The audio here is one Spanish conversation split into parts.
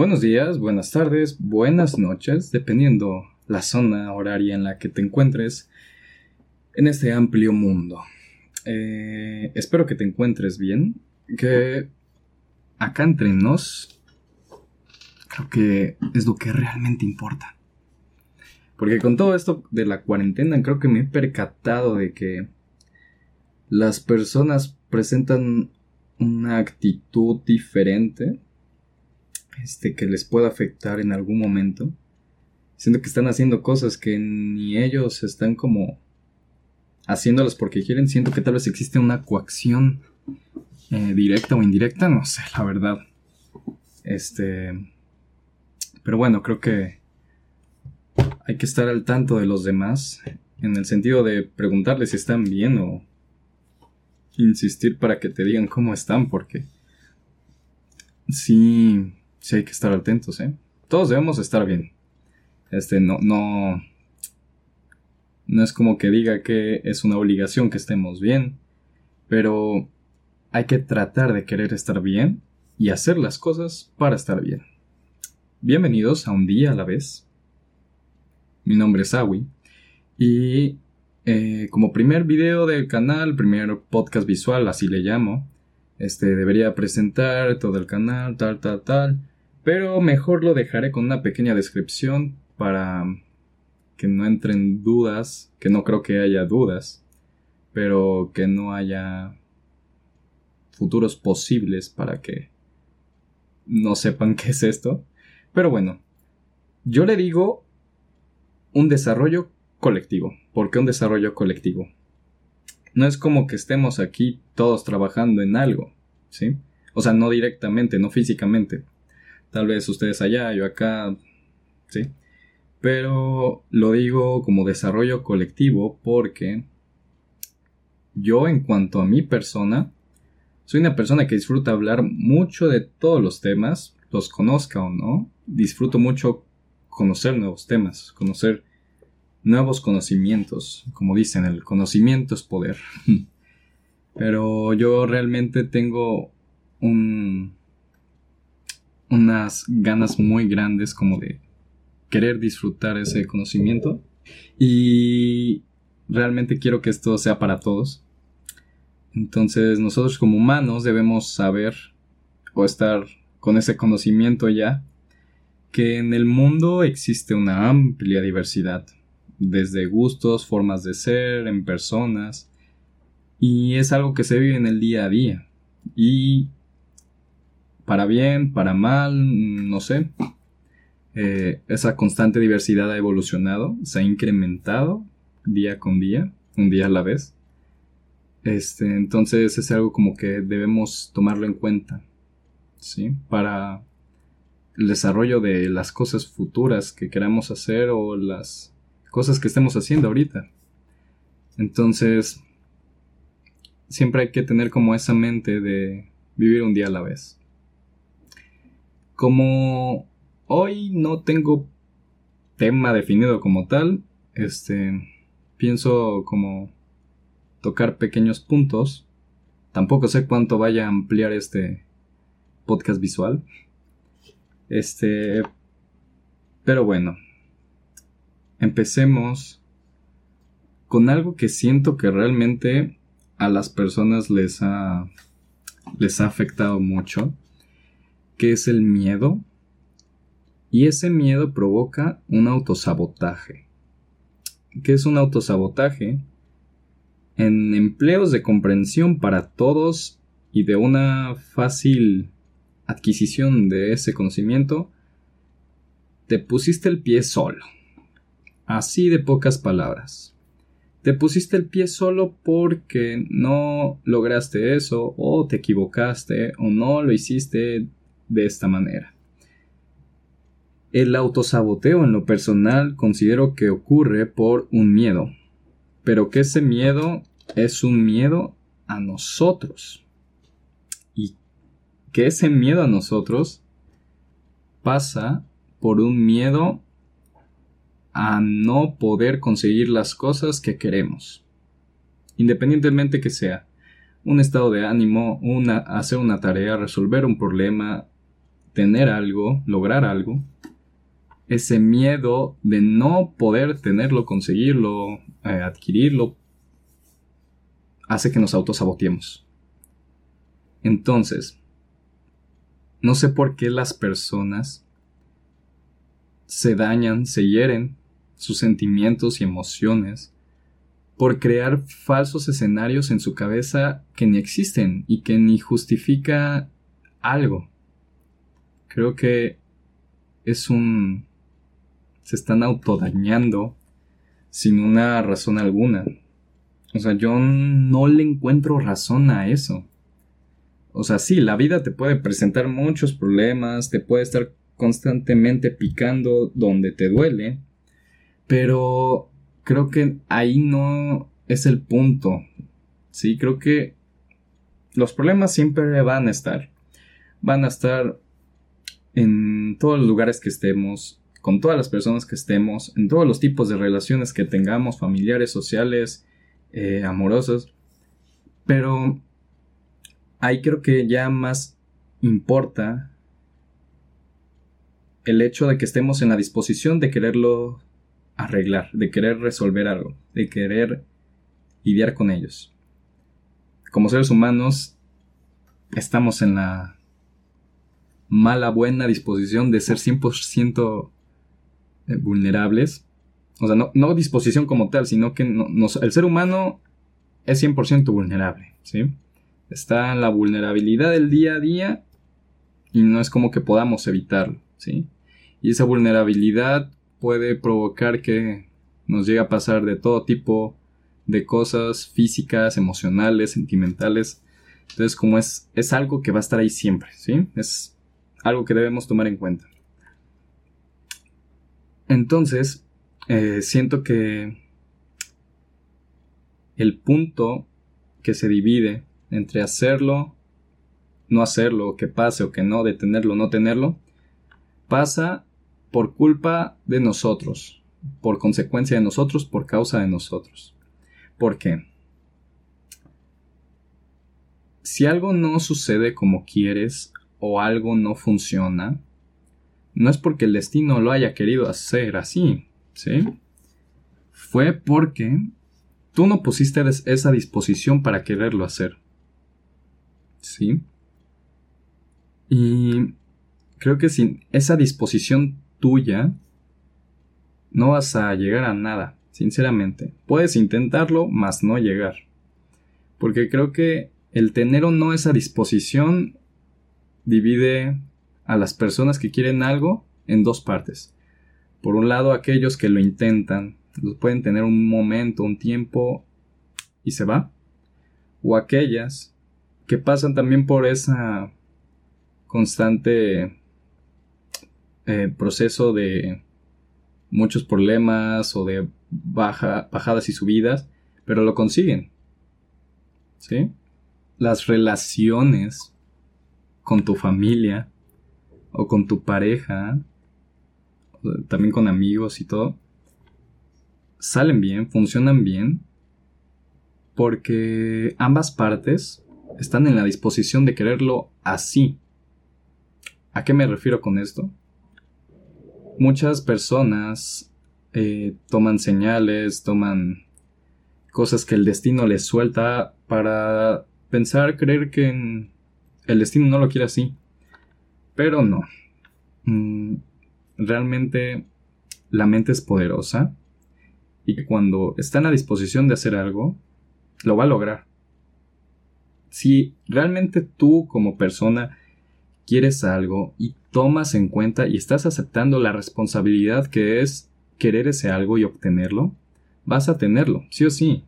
Buenos días, buenas tardes, buenas noches, dependiendo la zona horaria en la que te encuentres en este amplio mundo. Eh, espero que te encuentres bien, que acá entre nos creo que es lo que realmente importa. Porque con todo esto de la cuarentena creo que me he percatado de que las personas presentan una actitud diferente este, que les pueda afectar en algún momento. Siento que están haciendo cosas que ni ellos están como haciéndolas porque quieren. Siento que tal vez existe una coacción eh, directa o indirecta, no sé, la verdad. Este. Pero bueno, creo que hay que estar al tanto de los demás en el sentido de preguntarles si están bien o insistir para que te digan cómo están, porque sí, sí hay que estar atentos, ¿eh? Todos debemos estar bien. Este, no, no, no es como que diga que es una obligación que estemos bien, pero hay que tratar de querer estar bien y hacer las cosas para estar bien. Bienvenidos a un día a la vez. Mi nombre es Awi y eh, como primer video del canal, primer podcast visual, así le llamo, este debería presentar todo el canal, tal, tal, tal, pero mejor lo dejaré con una pequeña descripción para que no entren dudas, que no creo que haya dudas, pero que no haya futuros posibles para que no sepan qué es esto. Pero bueno, yo le digo un desarrollo colectivo. ¿Por qué un desarrollo colectivo? No es como que estemos aquí todos trabajando en algo, ¿sí? O sea, no directamente, no físicamente. Tal vez ustedes allá, yo acá, ¿sí? Pero lo digo como desarrollo colectivo porque yo en cuanto a mi persona, soy una persona que disfruta hablar mucho de todos los temas, los conozca o no, disfruto mucho conocer nuevos temas, conocer nuevos conocimientos. Como dicen, el conocimiento es poder. Pero yo realmente tengo un, unas ganas muy grandes como de querer disfrutar ese conocimiento. Y realmente quiero que esto sea para todos. Entonces nosotros como humanos debemos saber o estar con ese conocimiento ya que en el mundo existe una amplia diversidad desde gustos, formas de ser, en personas, y es algo que se vive en el día a día. Y para bien, para mal, no sé, eh, esa constante diversidad ha evolucionado, se ha incrementado día con día, un día a la vez. Este, entonces es algo como que debemos tomarlo en cuenta, ¿sí? Para el desarrollo de las cosas futuras que queramos hacer o las cosas que estemos haciendo ahorita. Entonces, siempre hay que tener como esa mente de vivir un día a la vez. Como hoy no tengo tema definido como tal, este, pienso como tocar pequeños puntos. Tampoco sé cuánto vaya a ampliar este podcast visual. Este, pero bueno, empecemos con algo que siento que realmente a las personas les ha, les ha afectado mucho, que es el miedo. Y ese miedo provoca un autosabotaje. ¿Qué es un autosabotaje? En empleos de comprensión para todos y de una fácil adquisición de ese conocimiento, te pusiste el pie solo así de pocas palabras. Te pusiste el pie solo porque no lograste eso o te equivocaste o no lo hiciste de esta manera. El autosaboteo en lo personal considero que ocurre por un miedo, pero que ese miedo es un miedo a nosotros. Y que ese miedo a nosotros pasa por un miedo a no poder conseguir las cosas que queremos. Independientemente que sea un estado de ánimo, una, hacer una tarea, resolver un problema, tener algo, lograr algo, ese miedo de no poder tenerlo, conseguirlo, eh, adquirirlo, hace que nos autosaboteemos. Entonces, no sé por qué las personas se dañan, se hieren sus sentimientos y emociones por crear falsos escenarios en su cabeza que ni existen y que ni justifica algo. Creo que es un... se están autodañando sin una razón alguna. O sea, yo no le encuentro razón a eso. O sea, sí, la vida te puede presentar muchos problemas, te puede estar constantemente picando donde te duele, pero creo que ahí no es el punto. Sí, creo que los problemas siempre van a estar. Van a estar en todos los lugares que estemos, con todas las personas que estemos, en todos los tipos de relaciones que tengamos, familiares, sociales, eh, amorosas. Pero ahí creo que ya más importa el hecho de que estemos en la disposición de quererlo arreglar, de querer resolver algo, de querer lidiar con ellos. Como seres humanos, estamos en la mala, buena disposición de ser 100% eh, vulnerables. O sea, no, disposición como tal, sino que el ser humano es 100% vulnerable, ¿sí? Está en la vulnerabilidad del día a día y no es como que podamos evitarlo. ¿sí? Y esa vulnerabilidad puede provocar que nos llegue a pasar de todo tipo de cosas físicas, emocionales, sentimentales. Entonces, como es, es algo que va a estar ahí siempre, ¿sí? Es algo que debemos tomar en cuenta. Entonces, eh, siento que el punto que se divide entre hacerlo, no hacerlo, que pase o que no, detenerlo, no tenerlo, pasa por culpa de nosotros, por consecuencia de nosotros, por causa de nosotros. ¿Por qué? Si algo no sucede como quieres o algo no funciona, no es porque el destino lo haya querido hacer así, ¿sí? Fue porque tú no pusiste esa disposición para quererlo hacer. ¿Sí? Y creo que sin esa disposición tuya, no vas a llegar a nada, sinceramente. Puedes intentarlo, mas no llegar. Porque creo que el tener o no esa disposición divide a las personas que quieren algo en dos partes. Por un lado, aquellos que lo intentan, lo pueden tener un momento, un tiempo y se va. O aquellas que pasan también por esa constante eh, proceso de muchos problemas o de baja, bajadas y subidas, pero lo consiguen. ¿Sí? Las relaciones con tu familia o con tu pareja, también con amigos y todo, salen bien, funcionan bien, porque ambas partes están en la disposición de quererlo así. ¿A qué me refiero con esto? muchas personas eh, toman señales, toman cosas que el destino les suelta para pensar, creer que el destino no lo quiere así. Pero no. Mm, realmente la mente es poderosa y cuando está en la disposición de hacer algo, lo va a lograr. Si realmente tú como persona quieres algo y tomas en cuenta y estás aceptando la responsabilidad que es querer ese algo y obtenerlo, vas a tenerlo, sí o sí.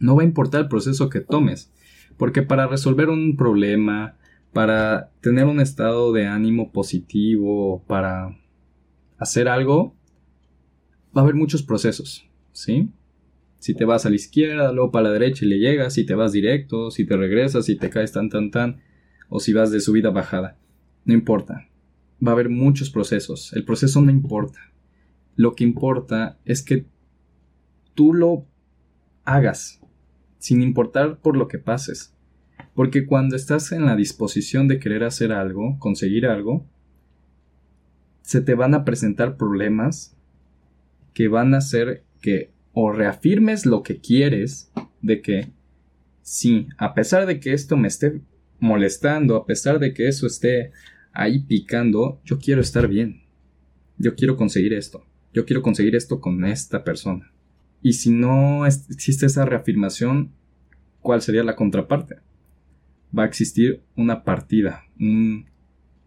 No va a importar el proceso que tomes, porque para resolver un problema, para tener un estado de ánimo positivo, para hacer algo, va a haber muchos procesos, ¿sí? Si te vas a la izquierda, luego para la derecha y le llegas, si te vas directo, si te regresas, si te caes tan tan tan, o si vas de subida a bajada. No importa. Va a haber muchos procesos. El proceso no importa. Lo que importa es que tú lo hagas, sin importar por lo que pases. Porque cuando estás en la disposición de querer hacer algo, conseguir algo, se te van a presentar problemas que van a hacer que o reafirmes lo que quieres de que sí, a pesar de que esto me esté molestando, a pesar de que eso esté ahí picando, yo quiero estar bien. Yo quiero conseguir esto. Yo quiero conseguir esto con esta persona. Y si no existe esa reafirmación, ¿cuál sería la contraparte? Va a existir una partida, un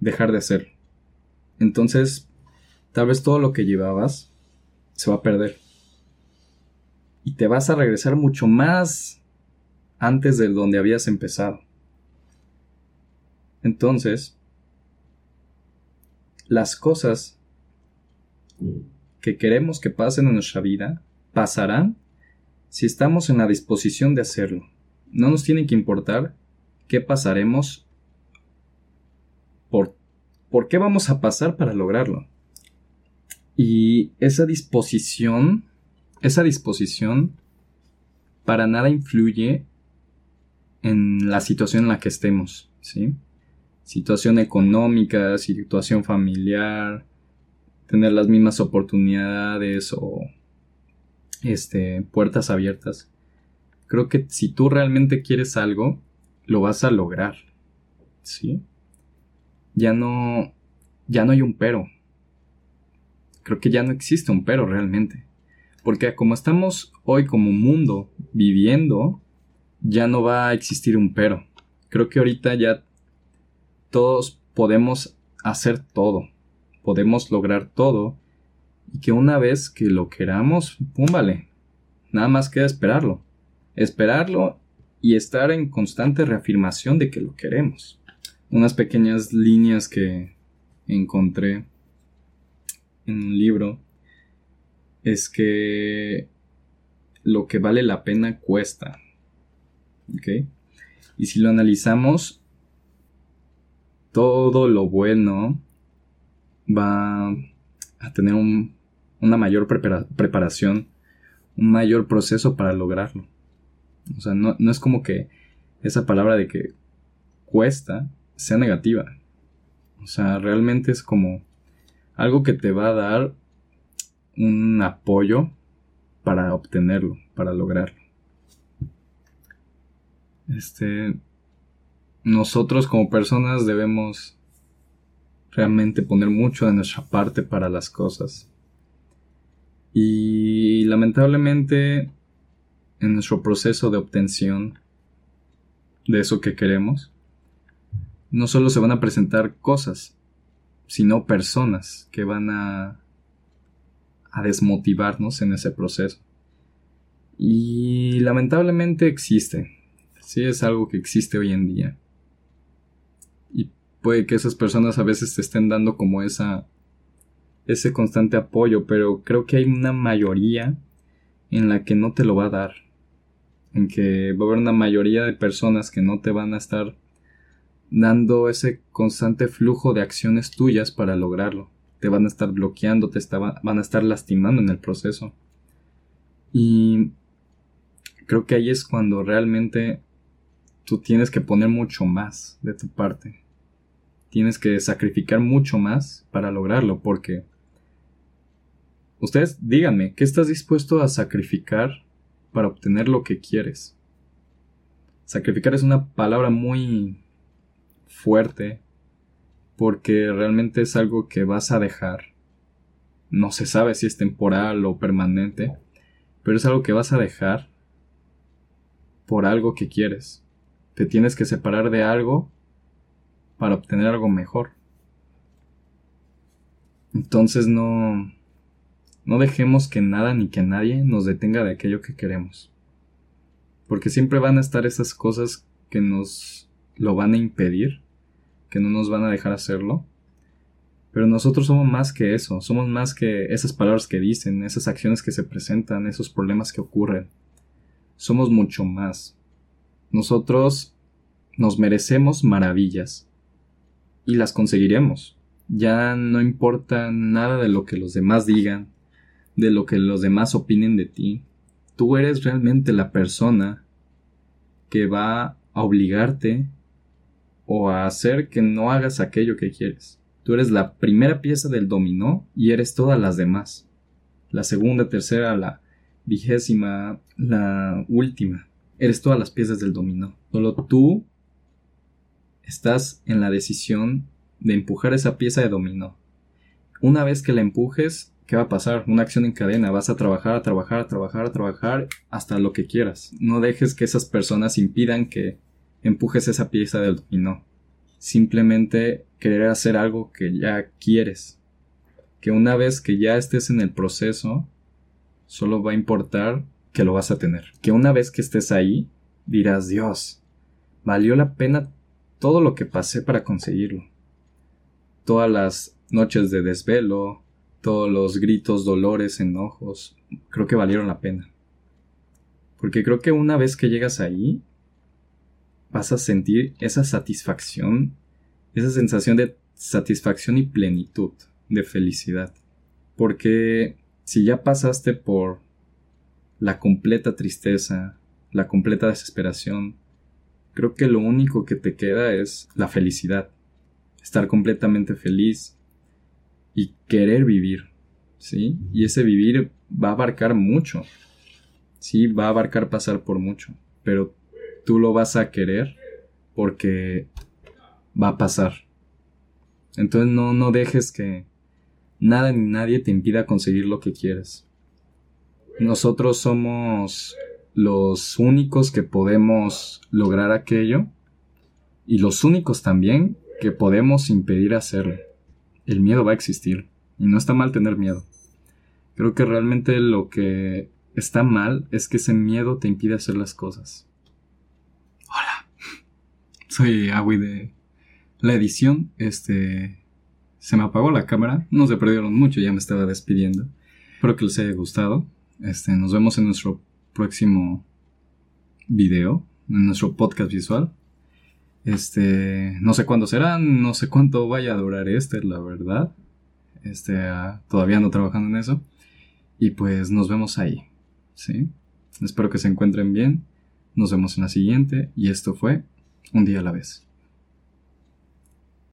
dejar de hacer. Entonces, tal vez todo lo que llevabas se va a perder. Y te vas a regresar mucho más antes de donde habías empezado. Entonces, las cosas que queremos que pasen en nuestra vida pasarán si estamos en la disposición de hacerlo. No nos tiene que importar qué pasaremos, por, por qué vamos a pasar para lograrlo. Y esa disposición, esa disposición para nada influye en la situación en la que estemos, ¿sí? Situación económica, situación familiar, tener las mismas oportunidades o este, puertas abiertas. Creo que si tú realmente quieres algo, lo vas a lograr. ¿Sí? Ya no ya no hay un pero. Creo que ya no existe un pero realmente. Porque como estamos hoy como mundo viviendo, ya no va a existir un pero. Creo que ahorita ya todos podemos hacer todo, podemos lograr todo y que una vez que lo queramos, pum, vale, nada más queda esperarlo, esperarlo y estar en constante reafirmación de que lo queremos. Unas pequeñas líneas que encontré en un libro es que lo que vale la pena cuesta. Y si lo analizamos, todo lo bueno va a tener una mayor preparación, un mayor proceso para lograrlo. O sea, no, no es como que esa palabra de que cuesta sea negativa. O sea, realmente es como algo que te va a dar un apoyo para obtenerlo, para lograrlo. Este, nosotros como personas debemos realmente poner mucho de nuestra parte para las cosas. Y lamentablemente en nuestro proceso de obtención de eso que queremos, no solo se van a presentar cosas, sino personas que van a, a desmotivarnos en ese proceso. Y lamentablemente existe, sí es algo que existe hoy en día. Y puede que esas personas a veces te estén dando como esa ese constante apoyo, pero creo que hay una mayoría en la que no te lo va a dar. En que va a haber una mayoría de personas que no te van a estar dando ese constante flujo de acciones tuyas para lograrlo. Te van a estar bloqueando, te van a estar lastimando en el proceso. Y creo que ahí es cuando realmente tú tienes que poner mucho más de tu parte. Tienes que sacrificar mucho más para lograrlo, porque ustedes díganme, ¿qué estás dispuesto a sacrificar para obtener lo que quieres? Sacrificar es una palabra muy fuerte, porque realmente es algo que vas a dejar. No se sabe si es temporal o permanente, pero es algo que vas a dejar por algo que quieres. Te tienes que separar de algo para obtener algo mejor. Entonces no no dejemos que nada ni que nadie nos detenga de aquello que queremos. Porque siempre van a estar esas cosas que nos lo van a impedir, que no nos van a dejar hacerlo. Pero nosotros somos más que eso, somos más que esas palabras que dicen, esas acciones que se presentan, esos problemas que ocurren. Somos mucho más. Nosotros nos merecemos maravillas y las conseguiremos. Ya no importa nada de lo que los demás digan, de lo que los demás opinen de ti. Tú eres realmente la persona que va a obligarte o a hacer que no hagas aquello que quieres. Tú eres la primera pieza del dominó y eres todas las demás. La segunda, tercera, la vigésima, la última. Eres todas las piezas del dominó. Solo tú estás en la decisión de empujar esa pieza de dominó. Una vez que la empujes, ¿qué va a pasar? Una acción en cadena. Vas a trabajar, a trabajar, a trabajar, a trabajar hasta lo que quieras. No dejes que esas personas impidan que empujes esa pieza del dominó. Simplemente querer hacer algo que ya quieres. Que una vez que ya estés en el proceso, solo va a importar que lo vas a tener. Que una vez que estés ahí, dirás, Dios, valió la pena todo lo que pasé para conseguirlo. Todas las noches de desvelo, todos los gritos, dolores, enojos, creo que valieron la pena. Porque creo que una vez que llegas ahí, vas a sentir esa satisfacción, esa sensación de satisfacción y plenitud, de felicidad. Porque si ya pasaste por la completa tristeza, la completa desesperación, creo que lo único que te queda es la felicidad. Estar completamente feliz y querer vivir, ¿sí? Y ese vivir va a abarcar mucho, ¿sí? Va a abarcar pasar por mucho, pero tú lo vas a querer porque va a pasar. Entonces no, no dejes que nada ni nadie te impida conseguir lo que quieres. Nosotros somos los únicos que podemos lograr aquello y los únicos también que podemos impedir hacerlo. El miedo va a existir y no está mal tener miedo. Creo que realmente lo que está mal es que ese miedo te impide hacer las cosas. Soy Agui de la edición. Este. Se me apagó la cámara. No se perdieron mucho, ya me estaba despidiendo. Espero que les haya gustado. Este, nos vemos en nuestro próximo video, en nuestro podcast visual. Este, no sé cuándo será, no sé cuánto vaya a durar este, la verdad. Este, ah, todavía ando trabajando en eso. Y pues nos vemos ahí, ¿sí? Espero que se encuentren bien. Nos vemos en la siguiente. Y esto fue un día a la vez.